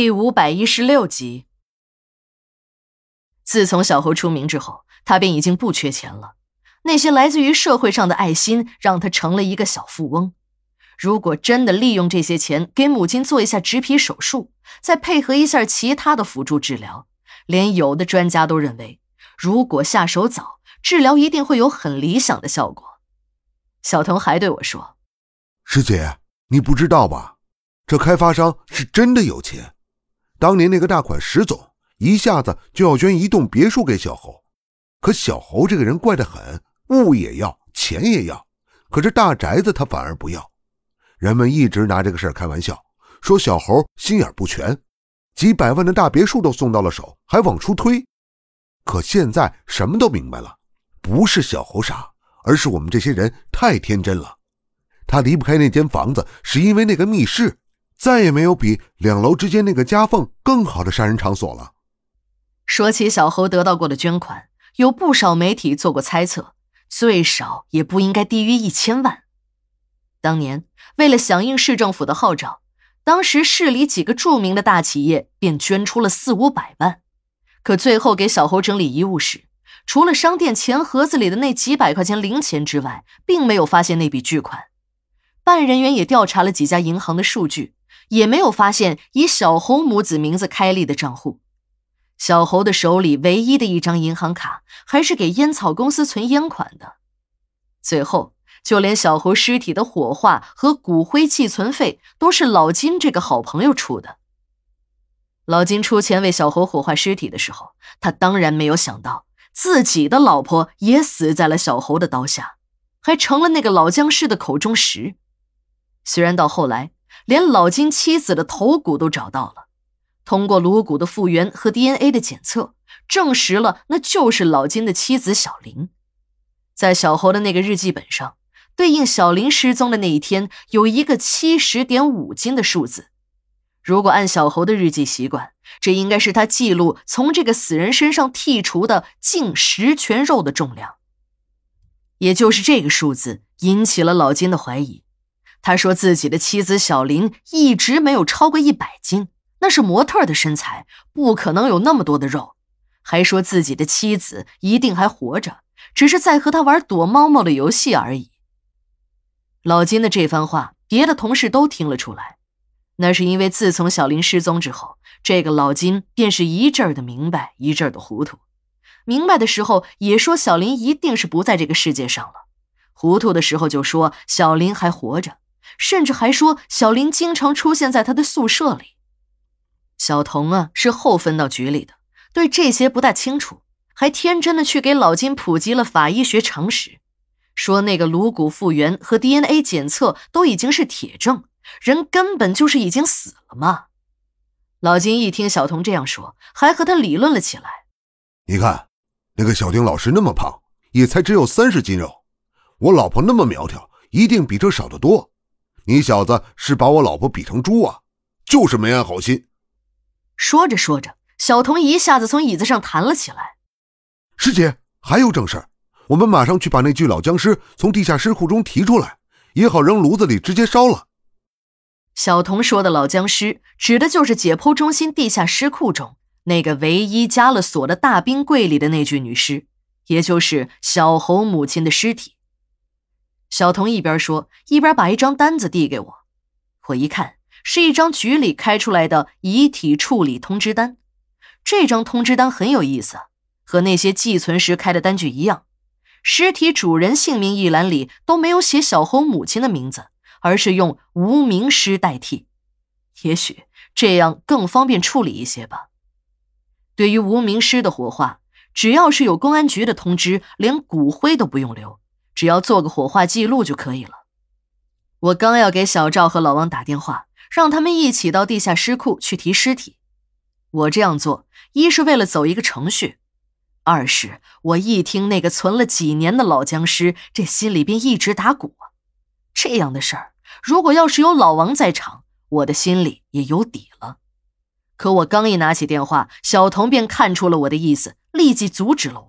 第五百一十六集。自从小侯出名之后，他便已经不缺钱了。那些来自于社会上的爱心，让他成了一个小富翁。如果真的利用这些钱给母亲做一下植皮手术，再配合一下其他的辅助治疗，连有的专家都认为，如果下手早，治疗一定会有很理想的效果。小童还对我说：“师姐，你不知道吧？这开发商是真的有钱。”当年那个大款石总一下子就要捐一栋别墅给小侯，可小侯这个人怪得很，物也要，钱也要，可这大宅子他反而不要。人们一直拿这个事儿开玩笑，说小侯心眼不全，几百万的大别墅都送到了手，还往出推。可现在什么都明白了，不是小侯傻，而是我们这些人太天真了。他离不开那间房子，是因为那个密室。再也没有比两楼之间那个夹缝更好的杀人场所了。说起小侯得到过的捐款，有不少媒体做过猜测，最少也不应该低于一千万。当年为了响应市政府的号召，当时市里几个著名的大企业便捐出了四五百万。可最后给小侯整理遗物时，除了商店钱盒子里的那几百块钱零钱之外，并没有发现那笔巨款。办案人员也调查了几家银行的数据。也没有发现以小侯母子名字开立的账户，小侯的手里唯一的一张银行卡还是给烟草公司存烟款的。最后，就连小侯尸体的火化和骨灰寄存费都是老金这个好朋友出的。老金出钱为小侯火化尸体的时候，他当然没有想到自己的老婆也死在了小侯的刀下，还成了那个老僵尸的口中食。虽然到后来，连老金妻子的头骨都找到了，通过颅骨的复原和 DNA 的检测，证实了那就是老金的妻子小林。在小侯的那个日记本上，对应小林失踪的那一天，有一个七十点五斤的数字。如果按小侯的日记习惯，这应该是他记录从这个死人身上剔除的净十全肉的重量。也就是这个数字引起了老金的怀疑。他说自己的妻子小林一直没有超过一百斤，那是模特的身材，不可能有那么多的肉。还说自己的妻子一定还活着，只是在和他玩躲猫猫的游戏而已。老金的这番话，别的同事都听了出来，那是因为自从小林失踪之后，这个老金便是一阵儿的明白，一阵儿的糊涂。明白的时候也说小林一定是不在这个世界上了，糊涂的时候就说小林还活着。甚至还说小林经常出现在他的宿舍里。小童啊，是后分到局里的，对这些不大清楚，还天真的去给老金普及了法医学常识，说那个颅骨复原和 DNA 检测都已经是铁证，人根本就是已经死了嘛。老金一听小童这样说，还和他理论了起来。你看，那个小丁老师那么胖，也才只有三十斤肉，我老婆那么苗条，一定比这少得多。你小子是把我老婆比成猪啊！就是没安好心。说着说着，小童一下子从椅子上弹了起来。师姐，还有正事我们马上去把那具老僵尸从地下尸库中提出来，也好扔炉子里直接烧了。小童说的老僵尸，指的就是解剖中心地下尸库中那个唯一加了锁的大冰柜里的那具女尸，也就是小侯母亲的尸体。小童一边说，一边把一张单子递给我。我一看，是一张局里开出来的遗体处理通知单。这张通知单很有意思，和那些寄存时开的单据一样，尸体主人姓名一栏里都没有写小侯母亲的名字，而是用无名尸代替。也许这样更方便处理一些吧。对于无名尸的火化，只要是有公安局的通知，连骨灰都不用留。只要做个火化记录就可以了。我刚要给小赵和老王打电话，让他们一起到地下尸库去提尸体。我这样做，一是为了走一个程序，二是我一听那个存了几年的老僵尸，这心里便一直打鼓。这样的事儿，如果要是有老王在场，我的心里也有底了。可我刚一拿起电话，小童便看出了我的意思，立即阻止了我。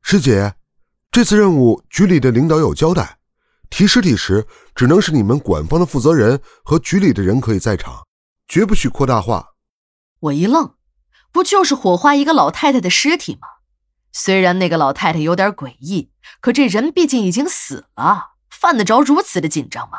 师姐。这次任务局里的领导有交代，提尸体时只能是你们管方的负责人和局里的人可以在场，绝不许扩大化。我一愣，不就是火化一个老太太的尸体吗？虽然那个老太太有点诡异，可这人毕竟已经死了，犯得着如此的紧张吗？